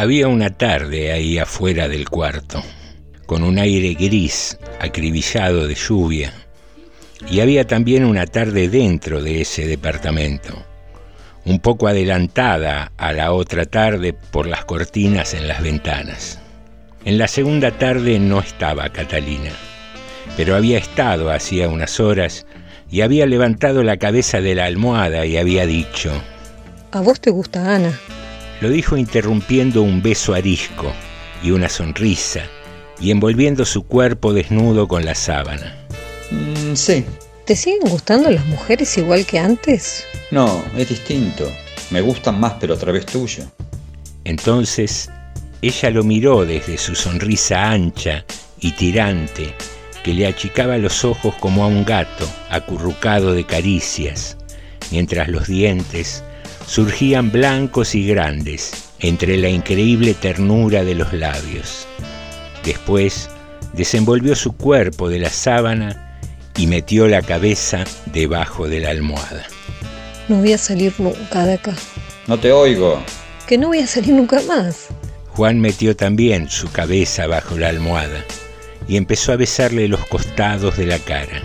Había una tarde ahí afuera del cuarto, con un aire gris, acribillado de lluvia, y había también una tarde dentro de ese departamento, un poco adelantada a la otra tarde por las cortinas en las ventanas. En la segunda tarde no estaba Catalina, pero había estado hacía unas horas y había levantado la cabeza de la almohada y había dicho, ¿A vos te gusta Ana? Lo dijo interrumpiendo un beso arisco y una sonrisa y envolviendo su cuerpo desnudo con la sábana. Mm, sí. ¿Te siguen gustando las mujeres igual que antes? No, es distinto. Me gustan más, pero a través tuyo. Entonces, ella lo miró desde su sonrisa ancha y tirante, que le achicaba los ojos como a un gato acurrucado de caricias, mientras los dientes surgían blancos y grandes entre la increíble ternura de los labios. Después desenvolvió su cuerpo de la sábana y metió la cabeza debajo de la almohada. No voy a salir nunca de acá. No te oigo. Que no voy a salir nunca más. Juan metió también su cabeza bajo la almohada y empezó a besarle los costados de la cara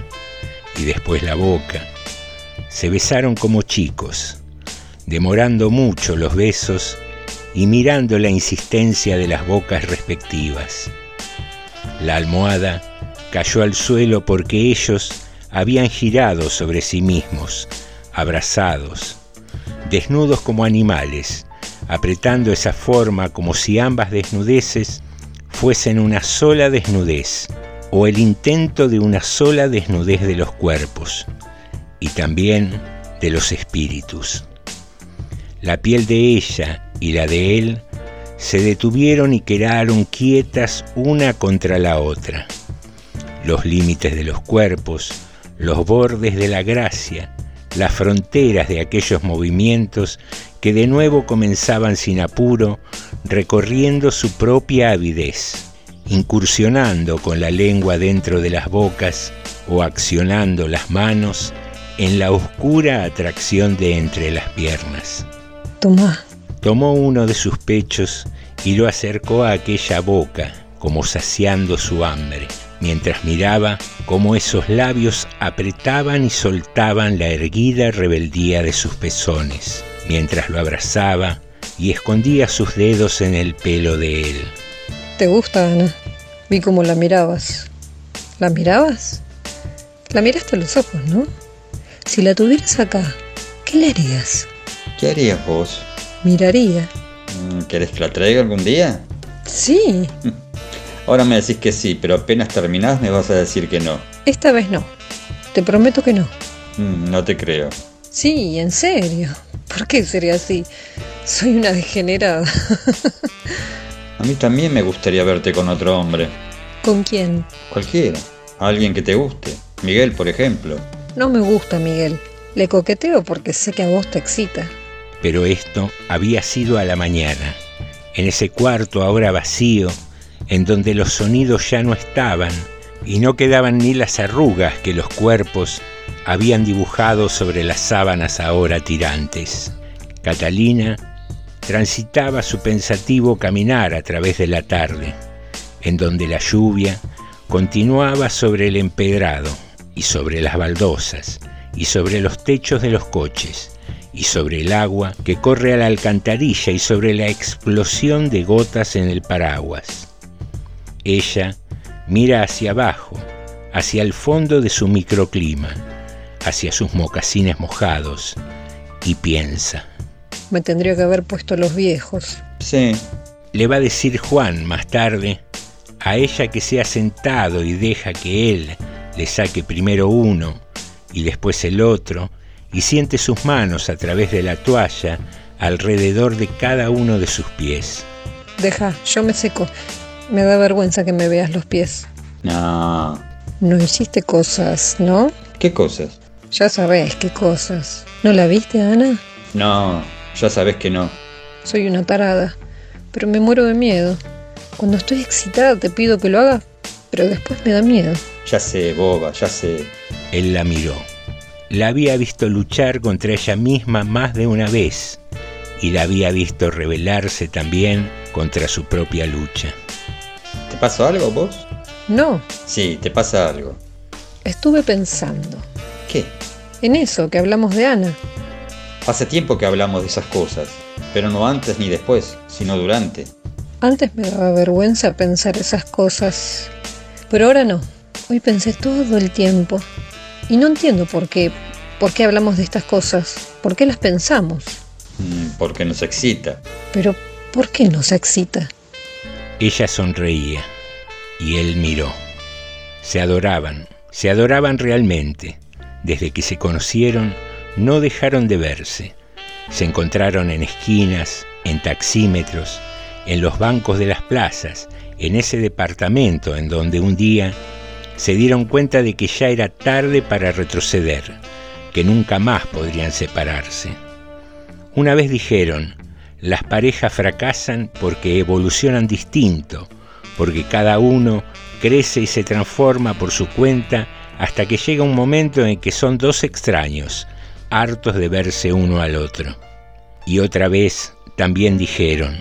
y después la boca. Se besaron como chicos, demorando mucho los besos y mirando la insistencia de las bocas respectivas. La almohada cayó al suelo porque ellos habían girado sobre sí mismos, abrazados, desnudos como animales, apretando esa forma como si ambas desnudeces fuesen una sola desnudez o el intento de una sola desnudez de los cuerpos y también de los espíritus. La piel de ella y la de él se detuvieron y quedaron quietas una contra la otra. Los límites de los cuerpos, los bordes de la gracia, las fronteras de aquellos movimientos que de nuevo comenzaban sin apuro, recorriendo su propia avidez, incursionando con la lengua dentro de las bocas o accionando las manos en la oscura atracción de entre las piernas. Tomá. Tomó uno de sus pechos y lo acercó a aquella boca, como saciando su hambre, mientras miraba cómo esos labios apretaban y soltaban la erguida rebeldía de sus pezones, mientras lo abrazaba y escondía sus dedos en el pelo de él. ¿Te gusta, Ana? Vi cómo la mirabas. ¿La mirabas? La miraste a los ojos, ¿no? Si la tuvieras acá, ¿qué le harías? ¿Qué harías vos? Miraría. Mm, ¿Querés que la traiga algún día? Sí. Ahora me decís que sí, pero apenas terminás me vas a decir que no. Esta vez no. Te prometo que no. Mm, no te creo. Sí, en serio. ¿Por qué sería así? Soy una degenerada. a mí también me gustaría verte con otro hombre. ¿Con quién? Cualquiera. Alguien que te guste. Miguel, por ejemplo. No me gusta Miguel. Le coqueteo porque sé que a vos te excita. Pero esto había sido a la mañana, en ese cuarto ahora vacío, en donde los sonidos ya no estaban y no quedaban ni las arrugas que los cuerpos habían dibujado sobre las sábanas ahora tirantes. Catalina transitaba su pensativo caminar a través de la tarde, en donde la lluvia continuaba sobre el empedrado y sobre las baldosas y sobre los techos de los coches y sobre el agua que corre a la alcantarilla y sobre la explosión de gotas en el paraguas. Ella mira hacia abajo, hacia el fondo de su microclima, hacia sus mocasines mojados y piensa. Me tendría que haber puesto los viejos. Sí. Le va a decir Juan más tarde a ella que se ha sentado y deja que él le saque primero uno y después el otro y siente sus manos a través de la toalla alrededor de cada uno de sus pies. Deja, yo me seco. Me da vergüenza que me veas los pies. No. No hiciste cosas, ¿no? ¿Qué cosas? Ya sabes qué cosas. ¿No la viste, Ana? No, ya sabes que no. Soy una tarada, pero me muero de miedo. Cuando estoy excitada te pido que lo hagas, pero después me da miedo. Ya sé, boba, ya sé. Él la miró. La había visto luchar contra ella misma más de una vez y la había visto rebelarse también contra su propia lucha. ¿Te pasa algo vos? No, Sí, te pasa algo. estuve pensando. ¿Qué? En eso que hablamos de Ana. Hace tiempo que hablamos de esas cosas, pero no antes ni después, sino durante. Antes me daba vergüenza pensar esas cosas, pero ahora no. Hoy pensé todo el tiempo. Y no entiendo por qué. ¿Por qué hablamos de estas cosas? ¿Por qué las pensamos? Mm, Porque nos excita. Pero, ¿por qué nos excita? Ella sonreía y él miró. Se adoraban, se adoraban realmente. Desde que se conocieron, no dejaron de verse. Se encontraron en esquinas, en taxímetros, en los bancos de las plazas, en ese departamento en donde un día se dieron cuenta de que ya era tarde para retroceder, que nunca más podrían separarse. Una vez dijeron, las parejas fracasan porque evolucionan distinto, porque cada uno crece y se transforma por su cuenta hasta que llega un momento en que son dos extraños, hartos de verse uno al otro. Y otra vez también dijeron,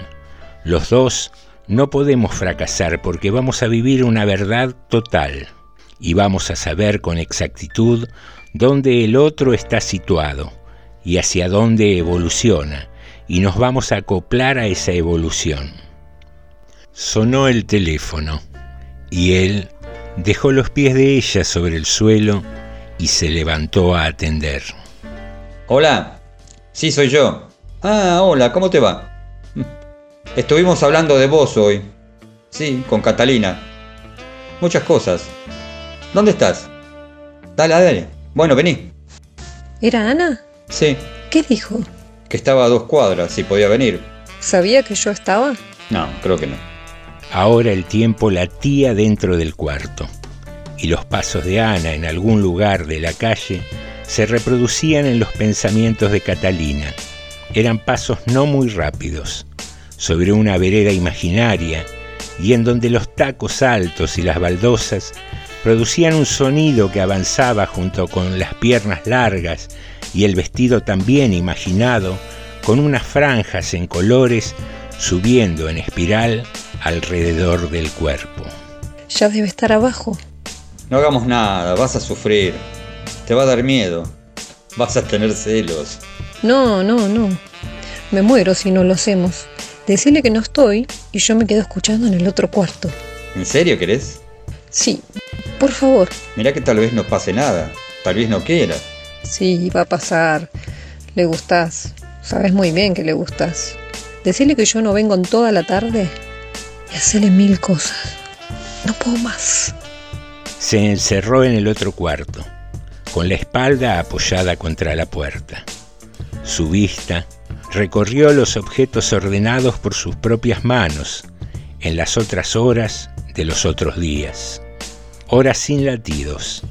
los dos no podemos fracasar porque vamos a vivir una verdad total y vamos a saber con exactitud dónde el otro está situado y hacia dónde evoluciona y nos vamos a acoplar a esa evolución. Sonó el teléfono y él dejó los pies de ella sobre el suelo y se levantó a atender. Hola. Sí, soy yo. Ah, hola, ¿cómo te va? Estuvimos hablando de vos hoy. Sí, con Catalina. Muchas cosas. ¿Dónde estás? Dale, dale. Bueno, vení. ¿Era Ana? Sí, ¿Qué dijo? que estaba a dos cuadras y podía venir. ¿Sabía que yo estaba? No, creo que no. Ahora el tiempo latía dentro del cuarto y los pasos de Ana en algún lugar de la calle se reproducían en los pensamientos de Catalina. Eran pasos no muy rápidos, sobre una vereda imaginaria y en donde los tacos altos y las baldosas producían un sonido que avanzaba junto con las piernas largas y el vestido también imaginado, con unas franjas en colores subiendo en espiral alrededor del cuerpo. Ya debe estar abajo. No hagamos nada, vas a sufrir. Te va a dar miedo. Vas a tener celos. No, no, no. Me muero si no lo hacemos. Decirle que no estoy y yo me quedo escuchando en el otro cuarto. ¿En serio querés? Sí, por favor. Mirá que tal vez no pase nada. Tal vez no quiera. Sí, va a pasar. Le gustás. Sabes muy bien que le gustás. Decirle que yo no vengo en toda la tarde y hacerle mil cosas. No puedo más. Se encerró en el otro cuarto, con la espalda apoyada contra la puerta. Su vista recorrió los objetos ordenados por sus propias manos en las otras horas de los otros días. Horas sin latidos,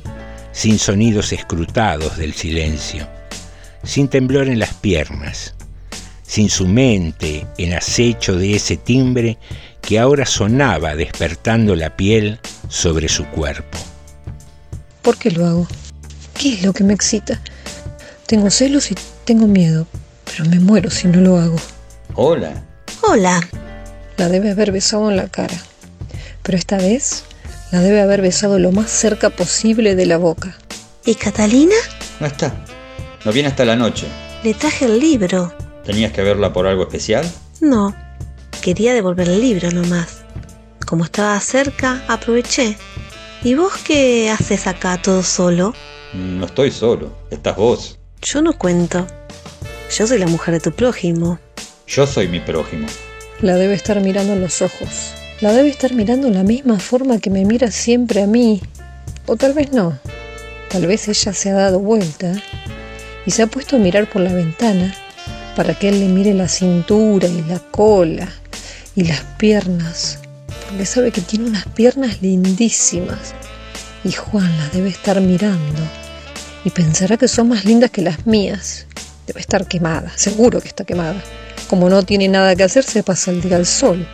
sin sonidos escrutados del silencio, sin temblor en las piernas, sin su mente en acecho de ese timbre que ahora sonaba despertando la piel sobre su cuerpo. ¿Por qué lo hago? ¿Qué es lo que me excita? Tengo celos y tengo miedo, pero me muero si no lo hago. Hola. Hola. La debe haber besado en la cara, pero esta vez la debe haber besado lo más cerca posible de la boca. ¿Y Catalina? No está. No viene hasta la noche. Le traje el libro. ¿Tenías que verla por algo especial? No, quería devolver el libro nomás. Como estaba cerca, aproveché. ¿Y vos qué haces acá todo solo? No estoy solo. Estás vos. Yo no cuento. Yo soy la mujer de tu prójimo. Yo soy mi prójimo. La debe estar mirando en los ojos. La debe estar mirando en la misma forma que me mira siempre a mí. O tal vez no. Tal vez ella se ha dado vuelta y se ha puesto a mirar por la ventana para que él le mire la cintura y la cola y las piernas, porque sabe que tiene unas piernas lindísimas. Y Juan las debe estar mirando y pensará que son más lindas que las mías. Debe estar quemada, seguro que está quemada. Como no tiene nada que hacer, se pasa el día al sol.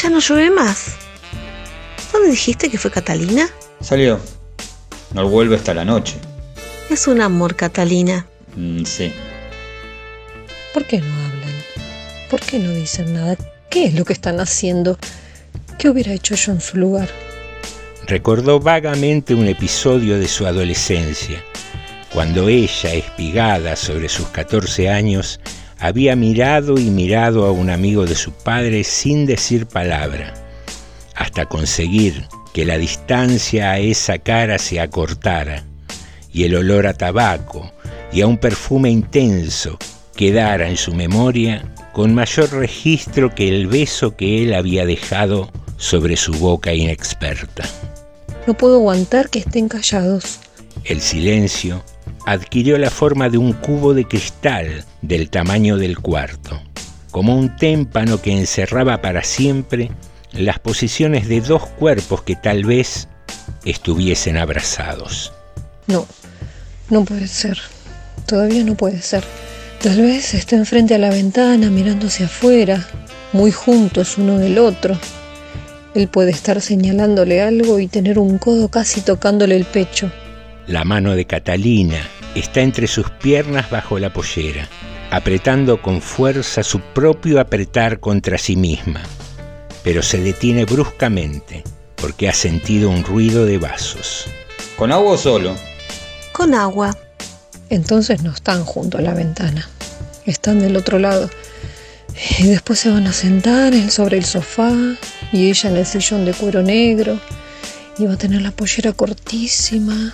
Ya no llueve más. ¿Dónde dijiste que fue Catalina? Salió. No vuelve hasta la noche. Es un amor, Catalina. Mm, sí. ¿Por qué no hablan? ¿Por qué no dicen nada? ¿Qué es lo que están haciendo? ¿Qué hubiera hecho yo en su lugar? Recordó vagamente un episodio de su adolescencia, cuando ella, espigada sobre sus 14 años, había mirado y mirado a un amigo de su padre sin decir palabra, hasta conseguir que la distancia a esa cara se acortara y el olor a tabaco y a un perfume intenso quedara en su memoria con mayor registro que el beso que él había dejado sobre su boca inexperta. No puedo aguantar que estén callados. El silencio adquirió la forma de un cubo de cristal del tamaño del cuarto, como un témpano que encerraba para siempre las posiciones de dos cuerpos que tal vez estuviesen abrazados. No, no puede ser. Todavía no puede ser. Tal vez estén frente a la ventana mirándose afuera, muy juntos uno del otro. Él puede estar señalándole algo y tener un codo casi tocándole el pecho. La mano de Catalina está entre sus piernas bajo la pollera, apretando con fuerza su propio apretar contra sí misma, pero se detiene bruscamente porque ha sentido un ruido de vasos. ¿Con agua o solo? Con agua. Entonces no están junto a la ventana, están del otro lado. Y después se van a sentar él sobre el sofá y ella en el sillón de cuero negro. Y va a tener la pollera cortísima.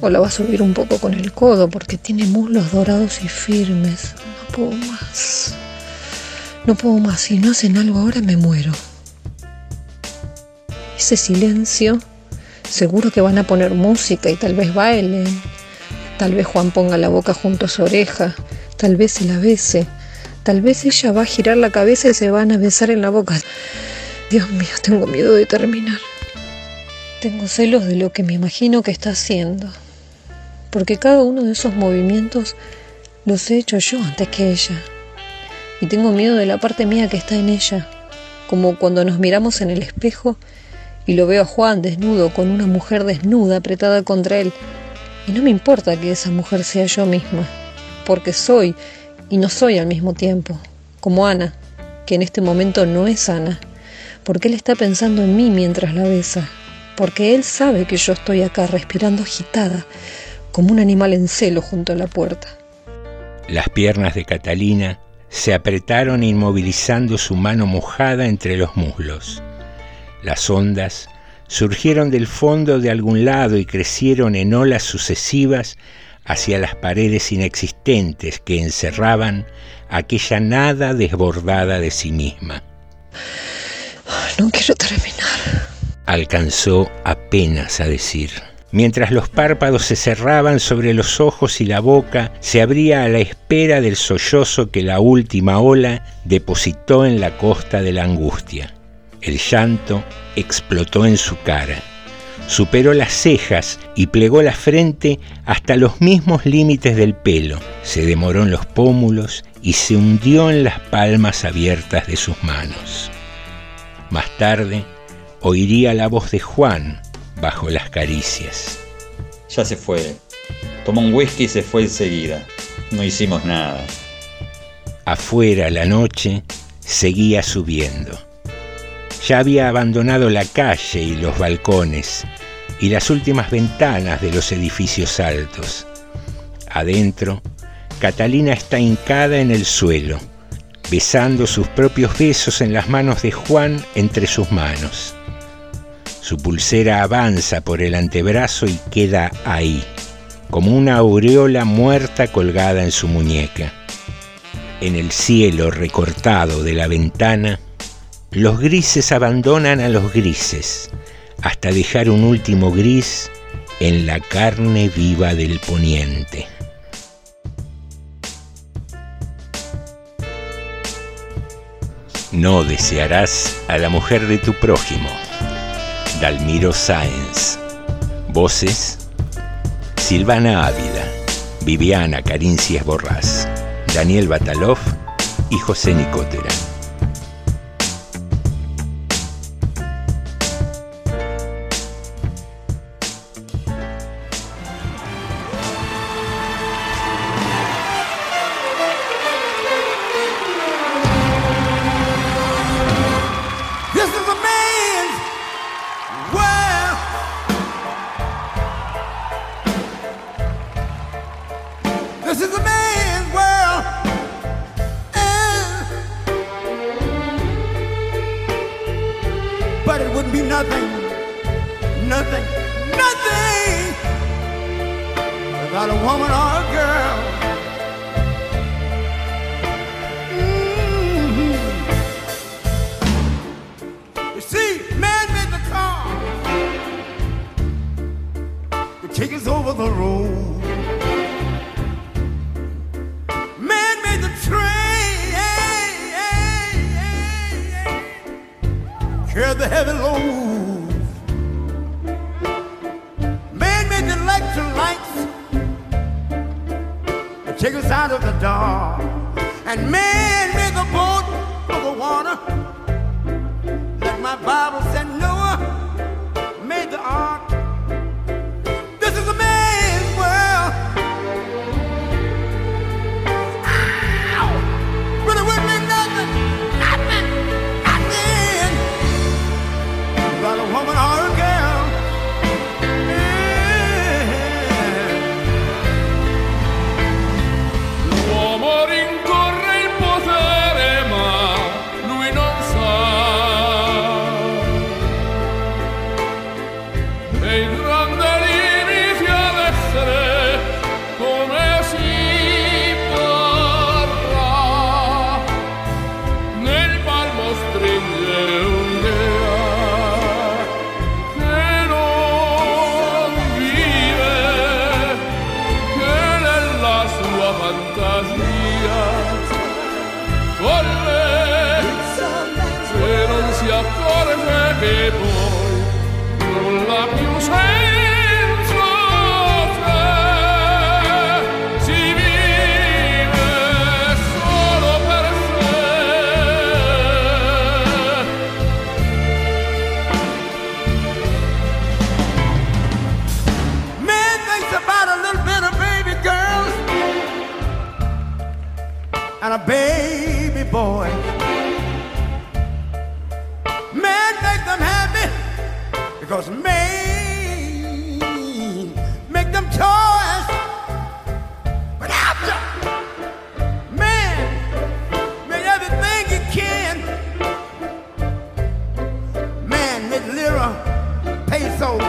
O la va a subir un poco con el codo porque tiene muslos dorados y firmes. No puedo más. No puedo más. Si no hacen algo ahora me muero. Ese silencio. Seguro que van a poner música y tal vez bailen Tal vez Juan ponga la boca junto a su oreja, tal vez se la bese, tal vez ella va a girar la cabeza y se van a besar en la boca. Dios mío, tengo miedo de terminar. Tengo celos de lo que me imagino que está haciendo, porque cada uno de esos movimientos los he hecho yo antes que ella. Y tengo miedo de la parte mía que está en ella, como cuando nos miramos en el espejo y lo veo a Juan desnudo con una mujer desnuda apretada contra él y no me importa que esa mujer sea yo misma, porque soy y no soy al mismo tiempo, como Ana, que en este momento no es Ana, porque él está pensando en mí mientras la besa, porque él sabe que yo estoy acá respirando agitada, como un animal en celo junto a la puerta. Las piernas de Catalina se apretaron inmovilizando su mano mojada entre los muslos. Las ondas surgieron del fondo de algún lado y crecieron en olas sucesivas hacia las paredes inexistentes que encerraban aquella nada desbordada de sí misma. No quiero terminar. Alcanzó apenas a decir. Mientras los párpados se cerraban sobre los ojos y la boca, se abría a la espera del sollozo que la última ola depositó en la costa de la angustia. El llanto explotó en su cara, superó las cejas y plegó la frente hasta los mismos límites del pelo, se demoró en los pómulos y se hundió en las palmas abiertas de sus manos. Más tarde, oiría la voz de Juan bajo las caricias. Ya se fue. Tomó un whisky y se fue enseguida. No hicimos nada. Afuera la noche seguía subiendo. Ya había abandonado la calle y los balcones y las últimas ventanas de los edificios altos. Adentro, Catalina está hincada en el suelo, besando sus propios besos en las manos de Juan entre sus manos. Su pulsera avanza por el antebrazo y queda ahí, como una aureola muerta colgada en su muñeca. En el cielo recortado de la ventana, los grises abandonan a los grises hasta dejar un último gris en la carne viva del poniente. No desearás a la mujer de tu prójimo. Dalmiro Sáenz. Voces. Silvana Ávila. Viviana Carincias Borrás. Daniel Batalov y José Nicotera. and a baby boy. Men make them happy because men make them toys. But after man made everything he can, man made lira, pesos,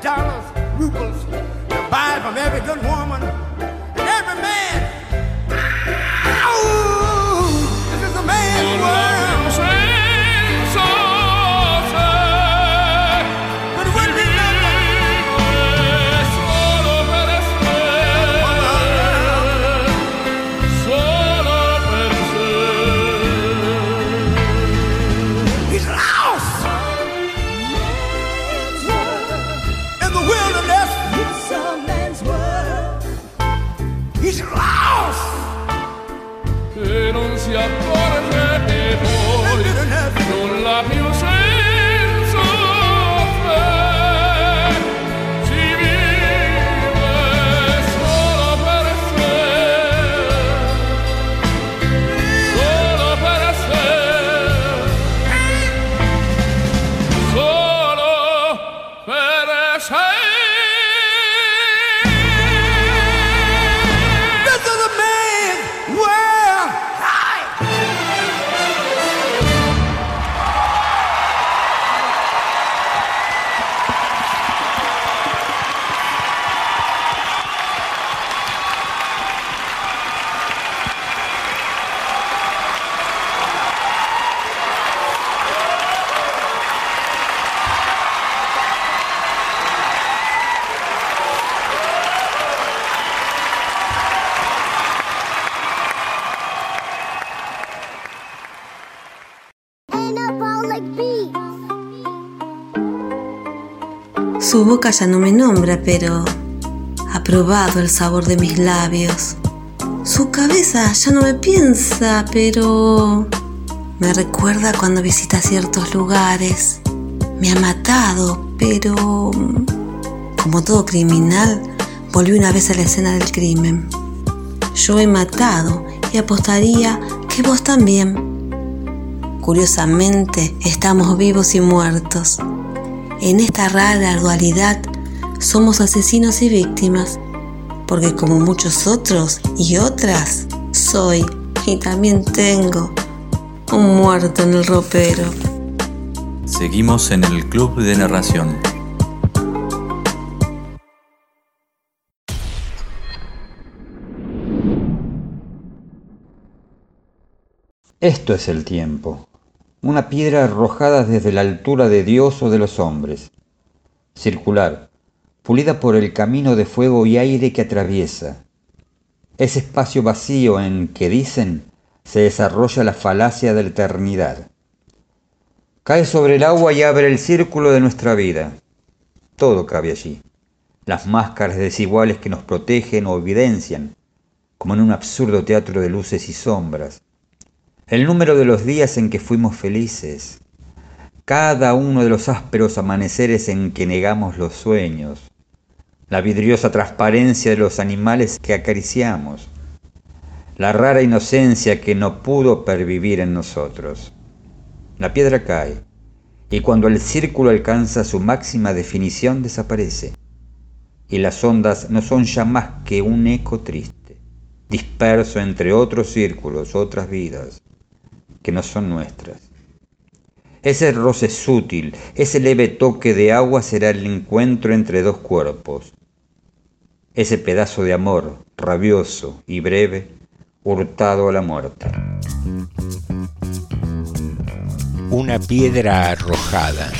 dollars, rubles to buy from every good woman. Su boca ya no me nombra, pero ha probado el sabor de mis labios. Su cabeza ya no me piensa, pero me recuerda cuando visita ciertos lugares. Me ha matado, pero como todo criminal, volví una vez a la escena del crimen. Yo he matado y apostaría que vos también. Curiosamente, estamos vivos y muertos. En esta rara dualidad somos asesinos y víctimas, porque como muchos otros y otras, soy y también tengo un muerto en el ropero. Seguimos en el Club de Narración. Esto es el tiempo, una piedra arrojada desde la altura de Dios o de los hombres, circular, pulida por el camino de fuego y aire que atraviesa, ese espacio vacío en que dicen se desarrolla la falacia de la eternidad. Cae sobre el agua y abre el círculo de nuestra vida. Todo cabe allí. Las máscaras desiguales que nos protegen o evidencian, como en un absurdo teatro de luces y sombras, el número de los días en que fuimos felices, cada uno de los ásperos amaneceres en que negamos los sueños, la vidriosa transparencia de los animales que acariciamos, la rara inocencia que no pudo pervivir en nosotros. La piedra cae, y cuando el círculo alcanza su máxima definición desaparece, y las ondas no son ya más que un eco triste, disperso entre otros círculos, otras vidas, que no son nuestras. Ese roce sutil, ese leve toque de agua será el encuentro entre dos cuerpos. Ese pedazo de amor, rabioso y breve, hurtado a la muerte. Una piedra arrojada.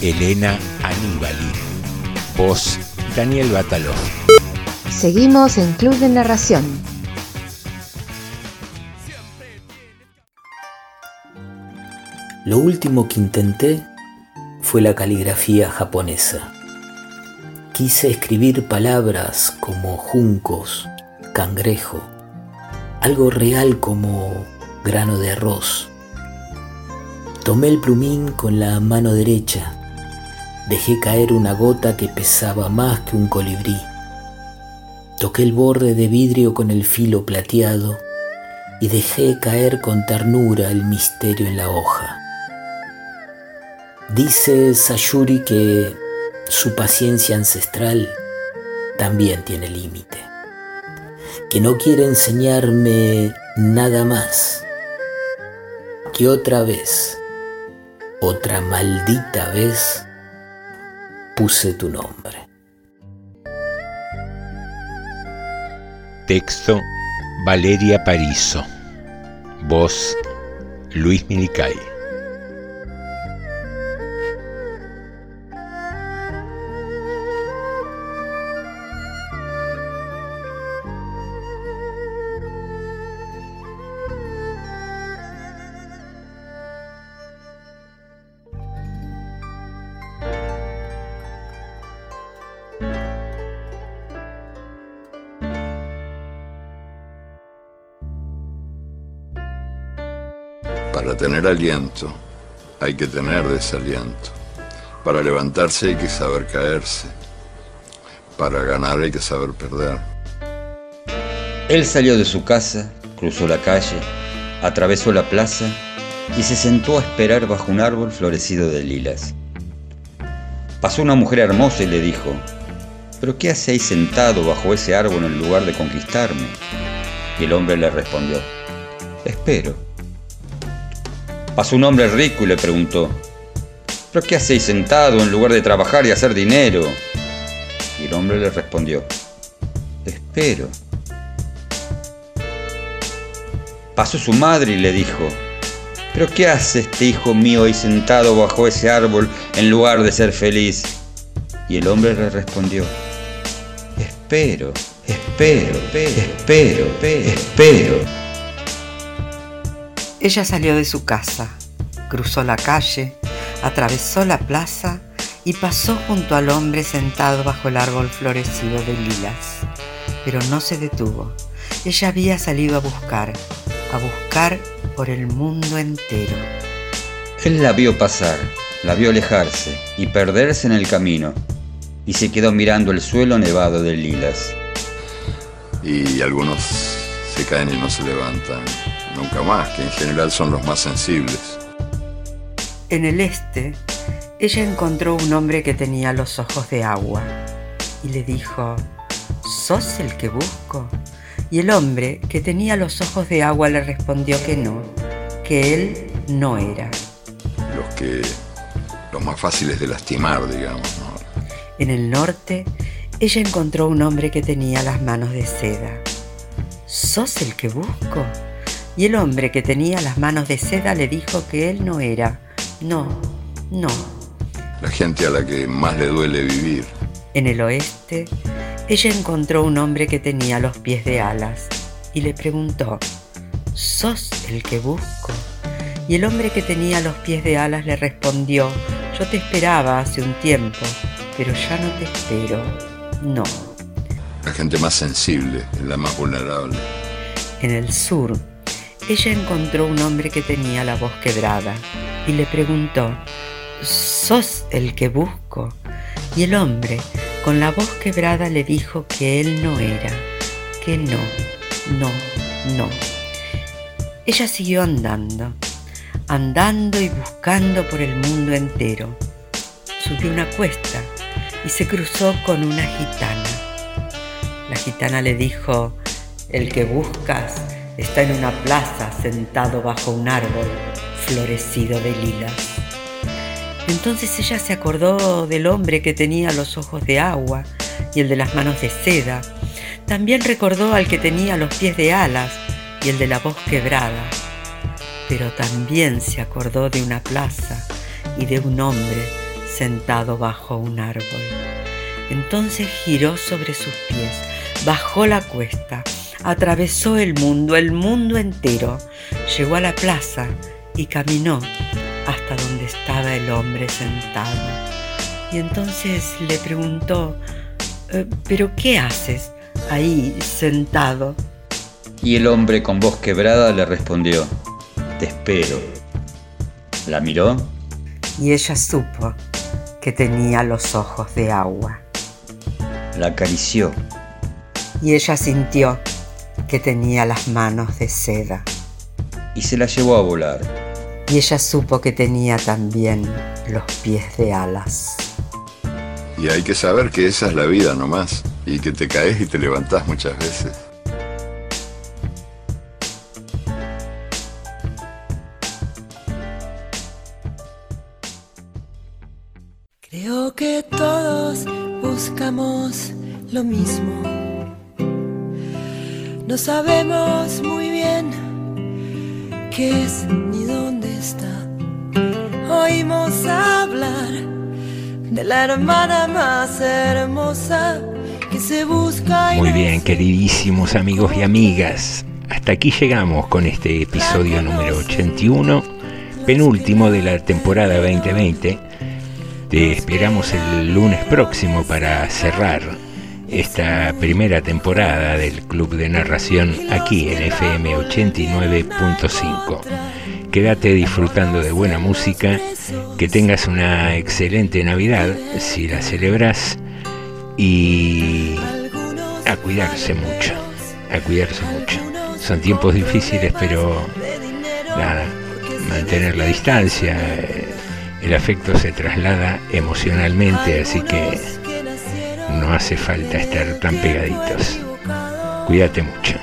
Elena Aníbali. Voz Daniel Bataló. Seguimos en Club de Narración. Lo último que intenté fue la caligrafía japonesa. Quise escribir palabras como juncos, cangrejo, algo real como grano de arroz. Tomé el plumín con la mano derecha, dejé caer una gota que pesaba más que un colibrí. Toqué el borde de vidrio con el filo plateado y dejé caer con ternura el misterio en la hoja. Dice Sayuri que su paciencia ancestral también tiene límite, que no quiere enseñarme nada más, que otra vez, otra maldita vez, puse tu nombre. Texto Valeria Parizo. Voz Luis Minicay. Para tener aliento hay que tener desaliento. Para levantarse hay que saber caerse. Para ganar hay que saber perder. Él salió de su casa, cruzó la calle, atravesó la plaza y se sentó a esperar bajo un árbol florecido de lilas. Pasó una mujer hermosa y le dijo, ¿pero qué hacéis sentado bajo ese árbol en lugar de conquistarme? Y el hombre le respondió, espero. Pasó un hombre rico y le preguntó, ¿pero qué hacéis sentado en lugar de trabajar y hacer dinero? Y el hombre le respondió, espero. Pasó su madre y le dijo, ¿pero qué hace este hijo mío ahí sentado bajo ese árbol en lugar de ser feliz? Y el hombre le respondió, espero, espero, espero, espero. Ella salió de su casa, cruzó la calle, atravesó la plaza y pasó junto al hombre sentado bajo el árbol florecido de lilas. Pero no se detuvo. Ella había salido a buscar, a buscar por el mundo entero. Él la vio pasar, la vio alejarse y perderse en el camino, y se quedó mirando el suelo nevado de lilas. Y algunos se caen y no se levantan nunca más, que en general son los más sensibles. En el este, ella encontró un hombre que tenía los ojos de agua y le dijo, ¿sos el que busco? Y el hombre que tenía los ojos de agua le respondió que no, que él no era. Los que. los más fáciles de lastimar, digamos, ¿no? En el norte, ella encontró un hombre que tenía las manos de seda. ¿Sos el que busco? Y el hombre que tenía las manos de seda le dijo que él no era. No, no. La gente a la que más le duele vivir. En el oeste, ella encontró un hombre que tenía los pies de alas y le preguntó, ¿sos el que busco? Y el hombre que tenía los pies de alas le respondió, yo te esperaba hace un tiempo, pero ya no te espero. No. La gente más sensible es la más vulnerable. En el sur, ella encontró un hombre que tenía la voz quebrada y le preguntó, ¿sos el que busco? Y el hombre, con la voz quebrada, le dijo que él no era, que no, no, no. Ella siguió andando, andando y buscando por el mundo entero. Subió una cuesta y se cruzó con una gitana. La gitana le dijo, el que buscas está en una plaza sentado bajo un árbol florecido de lilas. Entonces ella se acordó del hombre que tenía los ojos de agua y el de las manos de seda. También recordó al que tenía los pies de alas y el de la voz quebrada. Pero también se acordó de una plaza y de un hombre sentado bajo un árbol. Entonces giró sobre sus pies, bajó la cuesta, atravesó el mundo, el mundo entero, llegó a la plaza y caminó hasta donde estaba el hombre sentado. Y entonces le preguntó, "Eh, ¿pero qué haces ahí sentado? Y el hombre con voz quebrada le respondió, te espero. La miró Y ella supo que tenía los ojos de agua. la acarició Y ella sintió que tenía las manos de seda. y se la llevó a volar. Y ella supo que tenía también los pies de alas. Y hay que saber que esa es la vida nomás. Y que te caes y te levantás muchas veces. Sabemos muy bien qué es ni dónde está. Oímos hablar de la hermana más hermosa que se busca y Muy bien, queridísimos amigos y amigas. Hasta aquí llegamos con este episodio número 81, penúltimo de la temporada 2020. Te esperamos el lunes próximo para cerrar esta primera temporada del Club de Narración aquí en FM 89.5. Quédate disfrutando de buena música, que tengas una excelente Navidad si la celebras y a cuidarse mucho, a cuidarse mucho. Son tiempos difíciles, pero nada, mantener la distancia, el afecto se traslada emocionalmente, así que no hace falta estar tan pegaditos. Cuídate mucho.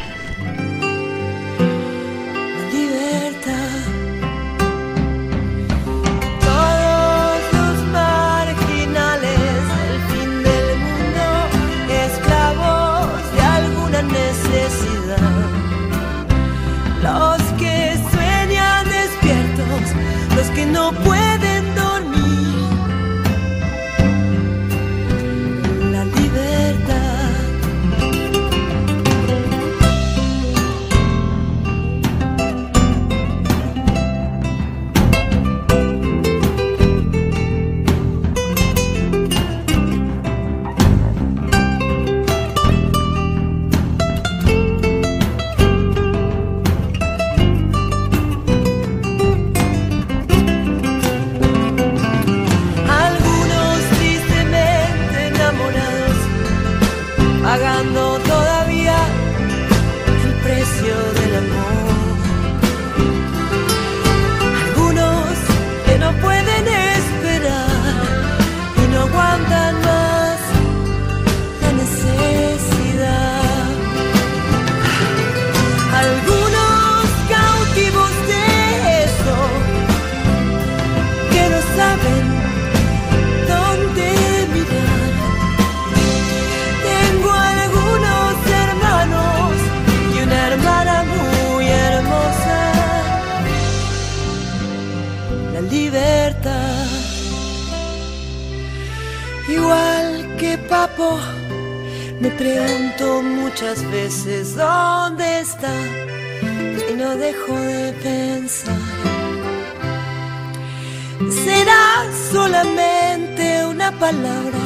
Palabra,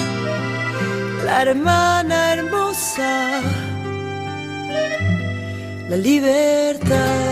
la hermana hermosa, la libertad.